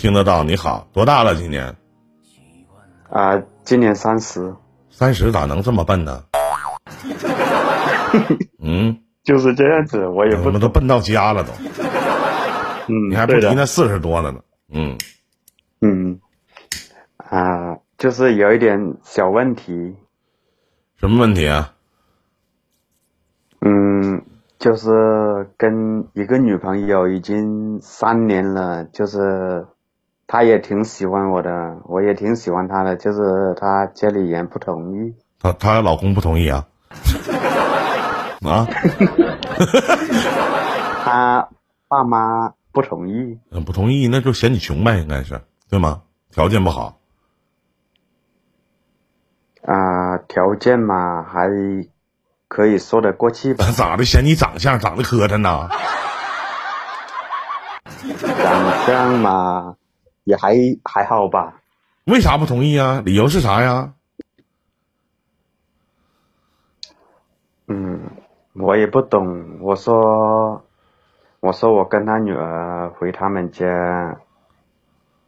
听得到。你好，多大了？今年？啊，今年三十。三十咋能这么笨呢？嗯，就是这样子，我也不。我们都笨到家了都。嗯，你还不提那四十多了呢？嗯。嗯。啊，就是有一点小问题。什么问题啊？嗯。就是跟一个女朋友已经三年了，就是她也挺喜欢我的，我也挺喜欢她的，就是她家里人不同意。她她老公不同意啊？啊？她爸妈不同意。嗯，不同意，那就嫌你穷呗，应该是对吗？条件不好。啊，条件嘛还。可以说得过去吧？咋的？嫌你长相长得磕碜呢？长相嘛，也还还好吧。为啥不同意啊？理由是啥呀？嗯，我也不懂。我说，我说我跟他女儿回他们家，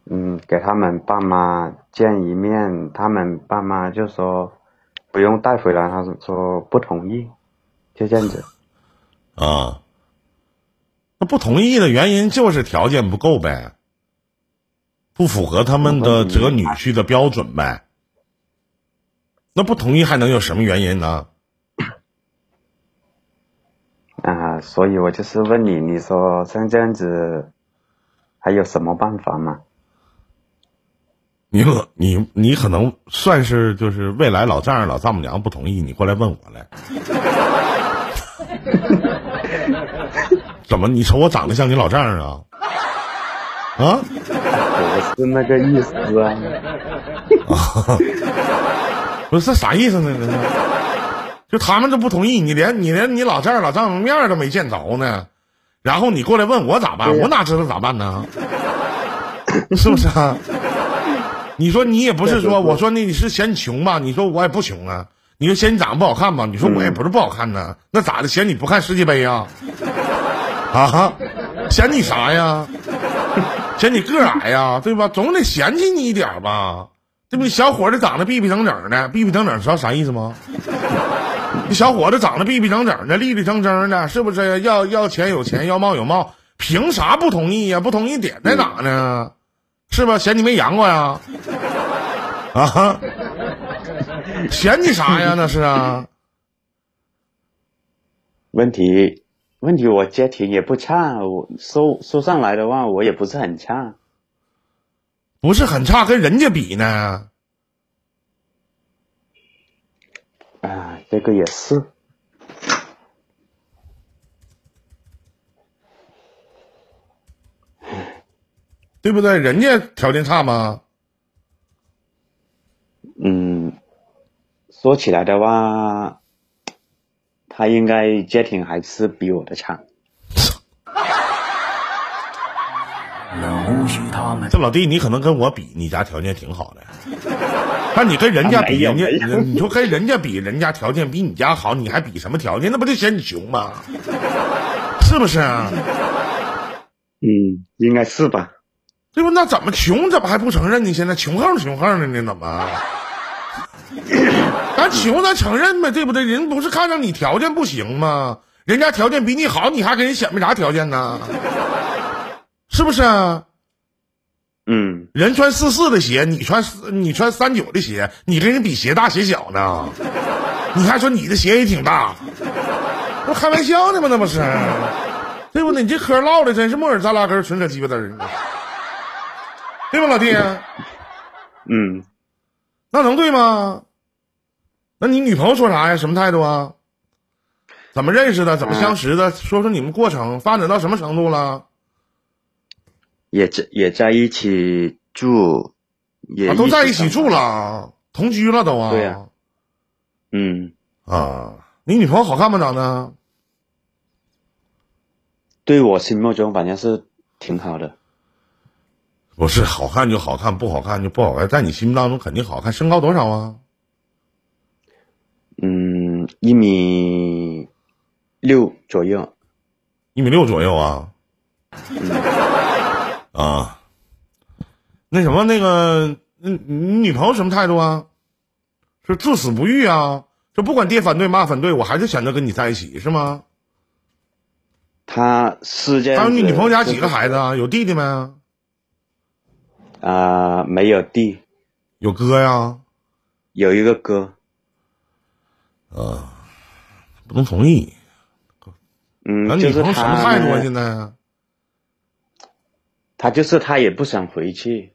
嗯，给他们爸妈见一面，他们爸妈就说。不用带回来，他说不同意，就这样子。啊，那不同意的原因就是条件不够呗，不符合他们的择女婿的标准呗。那不同意还能有什么原因呢？啊，所以我就是问你，你说像这样子，还有什么办法吗？你可你你可能算是就是未来老丈人老丈母娘不同意你过来问我来，怎么你瞅我长得像你老丈人啊？啊？我是那个意思啊。不是啥意思呢？这是？就他们都不同意，你连你连你老丈人老丈母面都没见着呢，然后你过来问我咋办？我哪知道咋办呢？是不是啊？你说你也不是说，我说那你是嫌你穷吧？你说我也不穷啊。你说嫌你长得不好看吧？你说我也不是不好看呢。那咋的？嫌你不看世界杯啊？啊？嫌你啥呀？嫌你个矮呀？对吧？总得嫌弃你一点吧？对不？小伙子长得逼逼整整的，逼逼整整，知道啥意思吗？你小伙子长得逼逼整整的，立立正正的，是不是？要要钱有钱，要貌有貌，凭啥不同意呀？不同意点在哪呢？是吧？嫌你没阳过呀？啊？嫌你啥呀？那是啊。问题问题，我家庭也不差，我收收上来的话，我也不是很差。不是很差，跟人家比呢？啊，这个也是。对不对？人家条件差吗？嗯，说起来的话，他应该家庭还是比我的差。这老弟，你可能跟我比，你家条件挺好的。但你跟人家比，人家 你说跟人家比，人家条件比你家好，你还比什么条件？那不就嫌你穷吗？是不是？嗯，应该是吧。对不？那怎么穷？怎么还不承认呢？现在穷横穷横的呢？怎么？咱穷，咱承认呗，对不对？人不是看上你条件不行吗？人家条件比你好，你还跟人显摆啥条件呢？是不是？嗯。人穿四四的鞋，你穿你穿三九的鞋，你跟人比鞋大鞋小呢？你还说你的鞋也挺大？不开玩笑呢吗？那不是？对不对？你这嗑唠的真是木耳扎拉根，纯扯鸡巴嘚儿。对吧，老弟？嗯，那能对吗？那你女朋友说啥呀？什么态度啊？怎么认识的？怎么相识的？说说你们过程发展到什么程度了？也在也在一起住，也都在一起住了，同居了都啊？对呀。嗯啊，你女朋友好看吗？长得？对我心目中反正是挺好的。不是好看就好看，不好看就不好看，在你心目当中肯定好看。身高多少啊？嗯，一米六左右。一米六左右啊？啊，那什么那个，那你女朋友什么态度啊？是至死不渝啊？就不管爹反对妈反对，我还是选择跟你在一起，是吗？他是这样子。还有你女朋友家几个孩子啊？有弟弟没？啊、没有弟，有哥呀？有一个哥。不能同意。嗯，那就是女朋友什么他态度啊？现在他就是他也不想回去。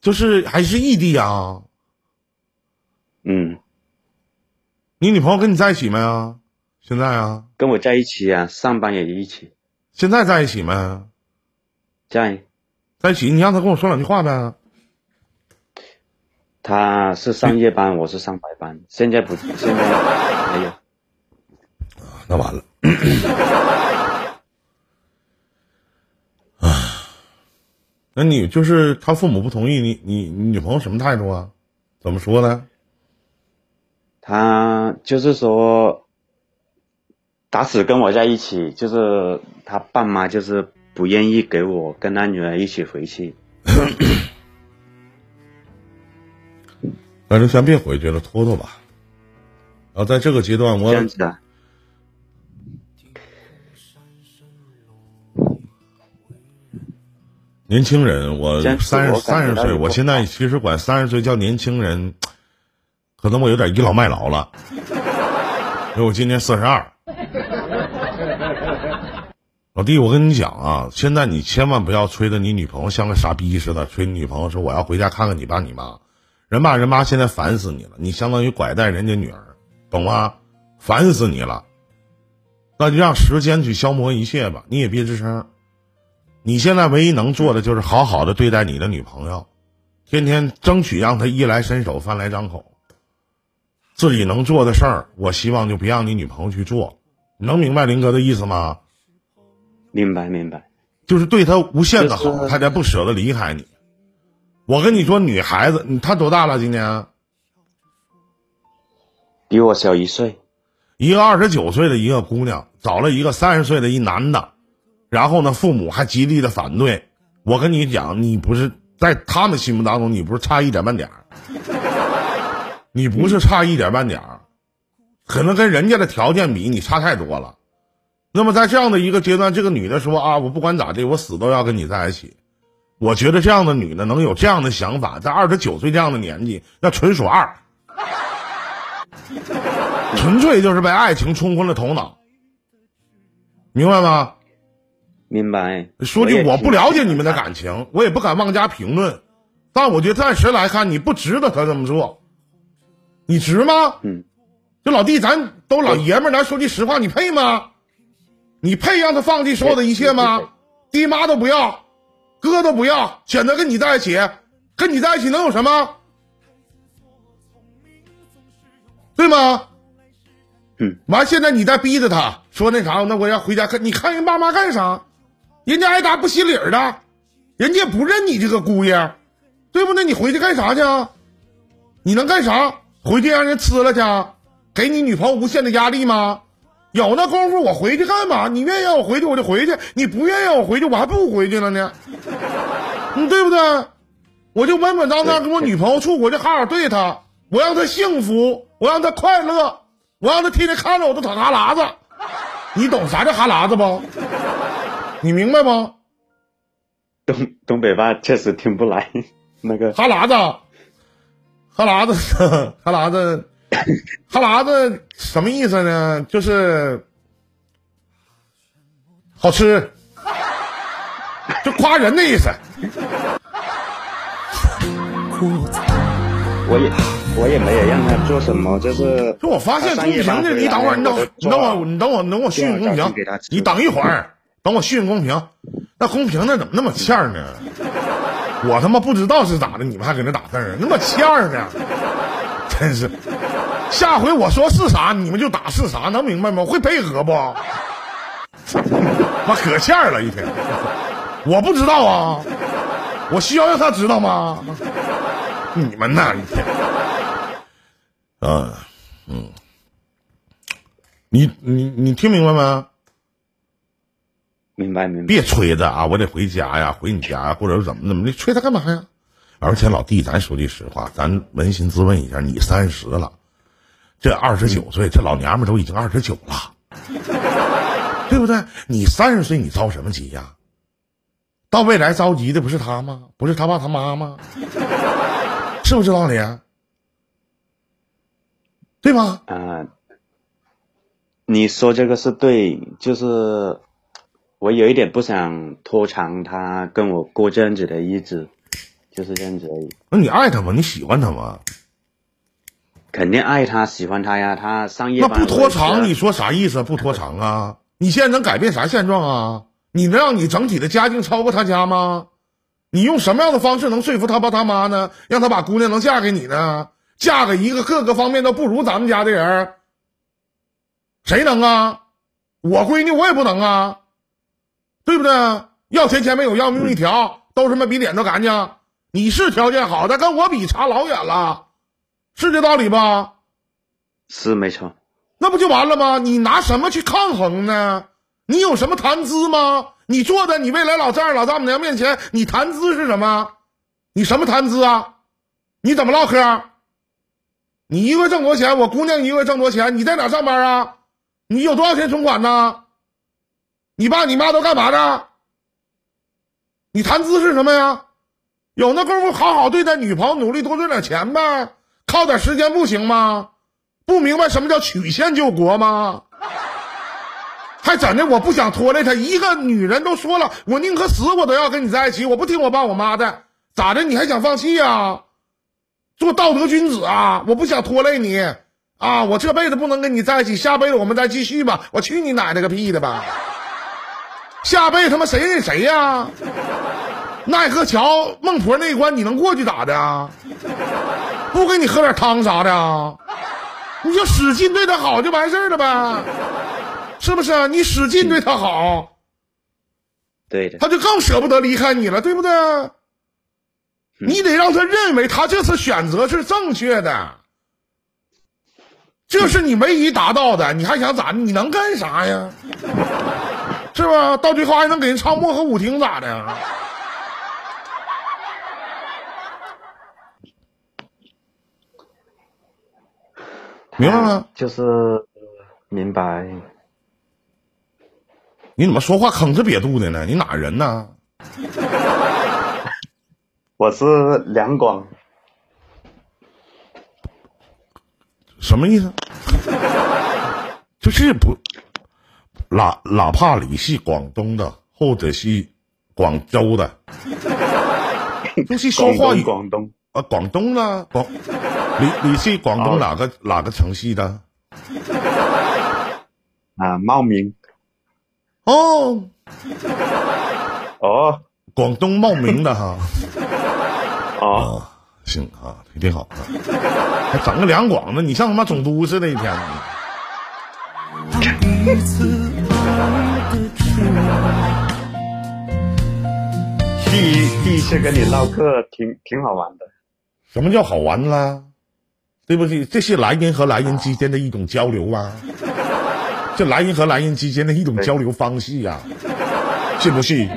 就是还是异地啊？嗯，你女朋友跟你在一起没啊？现在啊？跟我在一起啊，上班也一起现在在一起没？在。在一起，你让他跟我说两句话呗。他是上夜班，我是上白班。现在不，现在没有。那完了。啊那你就是他父母不同意，你你你女朋友什么态度啊？怎么说呢？他就是说，打死跟我在一起，就是他爸妈就是不愿意给我跟他女儿一起回去。那就先别回去了，拖拖吧。然后在这个阶段，我这样子的，年轻人，我三十三十岁，我现在其实管三十岁叫年轻人，可能我有点倚老卖老了。因为我今年四十二。老弟，我跟你讲啊，现在你千万不要吹的你女朋友像个傻逼似的，吹你女朋友说我要回家看看你爸你妈，人爸人妈现在烦死你了，你相当于拐带人家女儿，懂吗？烦死你了，那就让时间去消磨一切吧，你也别吱声。你现在唯一能做的就是好好的对待你的女朋友，天天争取让她衣来伸手、饭来张口。自己能做的事儿，我希望就别让你女朋友去做。你能明白林哥的意思吗？明白明白。就是对她无限的好，她才不舍得离开你。我跟你说，女孩子，你她多大了？今年比我小一岁。一个二十九岁的一个姑娘找了一个三十岁的一男的，然后呢，父母还极力的反对。我跟你讲，你不是在他们心目当中，你不是差一点半点儿，你不是差一点半点儿，可能跟人家的条件比，你差太多了。那么在这样的一个阶段，这个女的说啊，我不管咋地，我死都要跟你在一起。我觉得这样的女的能有这样的想法，在二十九岁这样的年纪，那纯属二。纯粹就是被爱情冲昏了头脑，明白吗？明白。说句我不了解你们的感情，我也不敢妄加评论，但我觉得暂时来看，你不值得他这么做，你值吗？嗯，这老弟，咱都老爷们儿，咱说句实话，你配吗？你配让他放弃所有的一切吗？爹妈都不要，哥都不要，选择跟你在一起，跟你在一起能有什么？对吗？嗯，完，现在你再逼着他说那啥，那我要回家看，你看人爸妈干啥？人家挨打不心理儿的，人家不认你这个姑爷，对不对？你回去干啥去？你能干啥？回去让人吃了去？给你女朋友无限的压力吗？有那功夫我回去干嘛？你愿意让我回去我就回去，你不愿意让我回去我还不回去了呢，嗯，对不对？我就稳稳当当跟我女朋友处，我就好好对她，我让她幸福，我让她快乐，我让她天天看着我都淌哈喇子。你懂啥叫哈喇子不？你明白吗？东东北话确实听不来。那个哈喇子，哈喇子，哈喇子，哈喇子什么意思呢？就是好吃，就夸人的意思。我也我也没有让他做什么，就是就我发现公屏的，你等会儿，你等会儿，你等会儿，你等我，你等我训训公屏，你等一会儿，等我训公屏。那公屏那怎么那么欠呢？我他妈不知道是咋的，你们还搁那打字儿，那么欠呢？真是，下回我说是啥，你们就打是啥，能明白吗？会配合不？妈可欠了一天，我不知道啊，我需要让他知道吗？你们呐，一天，啊，嗯，你你你听明白没？明白明白。别催他啊！我得回家呀，回你家呀，或者是怎么怎么的，催他干嘛呀？而且老弟，咱说句实话，咱扪心自问一下，你三十了，这二十九岁，这老娘们都已经二十九了，对不对？你三十岁，你着什么急呀？到未来着急的不是他吗？不是他爸他妈吗？是不是道理？对吗？嗯、你说这个是对，就是我有一点不想拖长他跟我过这样子的日子，就是这样子而已。那你爱他吗？你喜欢他吗？肯定爱他，喜欢他呀。他上夜班那不拖长，你说啥意思？不拖长啊？你现在能改变啥现状啊？你能让你整体的家境超过他家吗？你用什么样的方式能说服他爸他妈呢？让他把姑娘能嫁给你呢？嫁给一个各个方面都不如咱们家的人，谁能啊？我闺女我也不能啊，对不对？要钱钱没有，要命一条，都他妈比脸都干净。你是条件好，但跟我比差老远了，是这道理吧？是没错。那不就完了吗？你拿什么去抗衡呢？你有什么谈资吗？你坐在你未来老丈人、老丈母娘面前，你谈资是什么？你什么谈资啊？你怎么唠嗑？你一个月挣多少钱？我姑娘一个月挣多少钱？你在哪上班啊？你有多少钱存款呢？你爸你妈都干嘛的？你谈资是什么呀？有那功夫好好对待女朋友，努力多赚点钱呗，靠点时间不行吗？不明白什么叫曲线救国吗？还怎的？我不想拖累她。一个女人都说了，我宁可死，我都要跟你在一起。我不听我爸我妈的，咋的？你还想放弃呀、做道德君子啊！我不想拖累你啊！我这辈子不能跟你在一起，下辈子我们再继续吧。我去你奶奶个屁的吧！下辈子他妈谁认谁呀、奈何桥孟婆那一关你能过去咋的啊？不给你喝点汤啥的啊？你就使劲对他好就完事儿了呗，是不是？你使劲对他好，对的，他就更舍不得离开你了，对不对？你得让他认为他这次选择是正确的，这是你唯一达到的，你还想咋的？你能干啥呀？是吧？到最后还能给人唱《漠河舞厅》咋的？明白吗？就是呃明白。你怎么说话吭哧瘪肚的呢？你哪人呢？我是梁广，什么意思？就是不，哪哪怕你是广东的，或者是广州的，就是说话语广东，啊，广东呢，广，你你是广东哪个、哪个城市的？啊，茂名。哦，哦广东茂名的哈。哦，啊，行啊，挺好啊，还整个两广的，你像他妈总督似的，一天。彼此爱的出来。第第一次跟你唠嗑，挺挺好玩的。什么叫好玩啦？对不对？这是男人和男人之间的一种交流啊，这男人和男人之间的一种交流方式呀、是不是？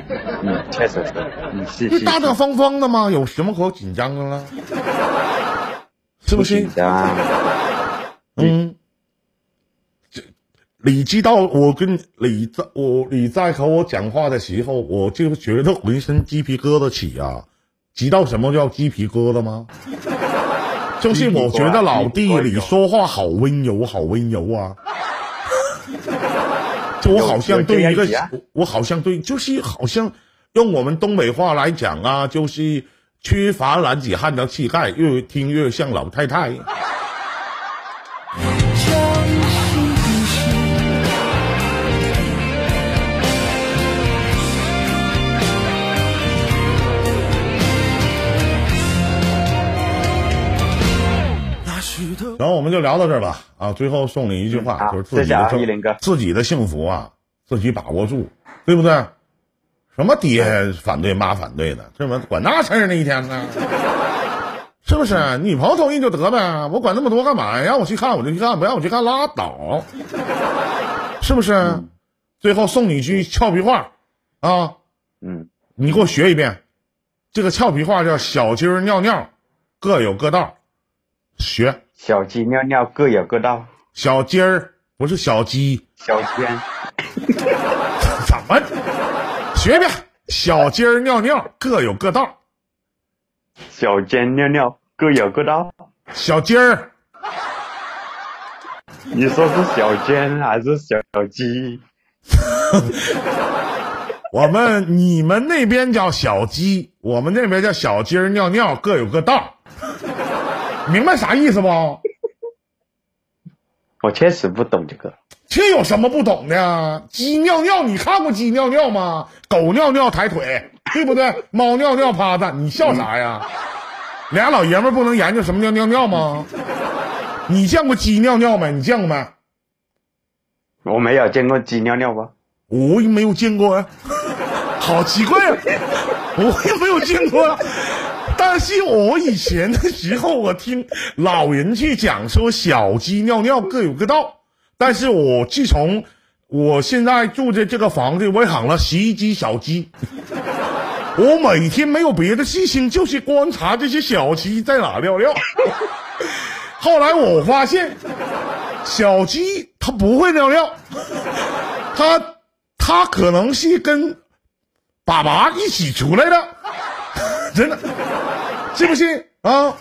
嗯，确实是，嗯，是就是大大。方方的嘛，有什么可紧张的了？是不是紧？张？嗯，这你知道我跟你在我你在和我讲话的时候，我就觉得浑身鸡皮疙瘩起啊！知道什么叫鸡皮疙瘩吗？就是我觉得老弟你说话好温柔，好温柔啊！就我好像对一个我好像对，就是好像用我们东北话来讲啊，就是缺乏男子汉的气概，越听越像老太太。然后我们就聊到这儿吧。啊，最后送你一句话，嗯就是自己的自己的幸福啊，自己把握住，对不对？什么爹反对妈反对的，这么管那事儿呢？一天呢，是不是？女朋友同意就得呗，我管那么多干嘛呀？让我去看我就去看，不让我去看拉倒，是不是？最后送你一句俏皮话啊，嗯，你给我学一遍，这个俏皮话叫小鸡儿尿尿，各有各道。学小鸡尿尿各有各道，小鸡儿不是小鸡，小尖 怎么？学学？小鸡儿尿尿各有各道，小尖尿尿各有各道。小鸡儿。你说是小尖还是小鸡？我们你们那边叫小鸡，我们那边叫小鸡儿尿尿各有各道，明白啥意思不？我确实不懂这个。这有什么不懂的呀？鸡尿尿，你看过鸡尿尿吗？狗尿尿抬腿，对不对？猫尿尿趴着，你笑啥呀？俩老爷们不能研究什么叫尿尿吗？你见过鸡尿尿没？你见过没？我没有见过鸡尿尿吧？我也没有见过呀，好奇怪啊！我也没有见过啊。但是我以前的时候，我听老人去讲说小鸡尿尿各有各道，但是我自从我现在住的这个房子，我养了十一只小鸡，我每天没有别的事情，就是观察这些小鸡在哪尿尿。后来我发现，小鸡它不会尿尿，它它可能是跟爸爸一起出来的，真的，信不信啊？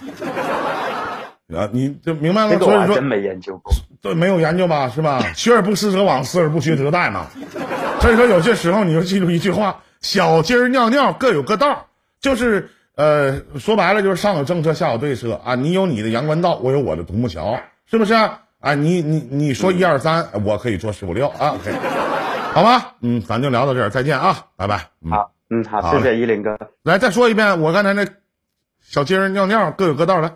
啊，你就明白了。这个所以说我真，没研究过。对，没有研究吧，是吧？学而不思则罔，思而不学则殆嘛。所以说，有些时候你就记住一句话：小鸡儿尿尿各有各道，就是呃，说白了就是上有政策，下有对策啊。你有你的阳关道，我有我的独木桥，是不是？啊，你你你说一二三，我可以做十五六啊，OK，好吧？嗯，咱就聊到这儿，再见啊，拜拜。嗯，好，嗯，好，好谢谢依林哥。来再说一遍，我刚才那小鸡儿尿尿各有各道，来。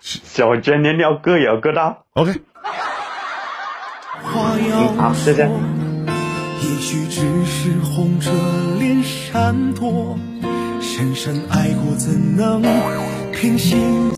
小鸡尿尿各有各道。OK，话要好谢谢说，也许只是红着脸闪躲，深深爱过怎能？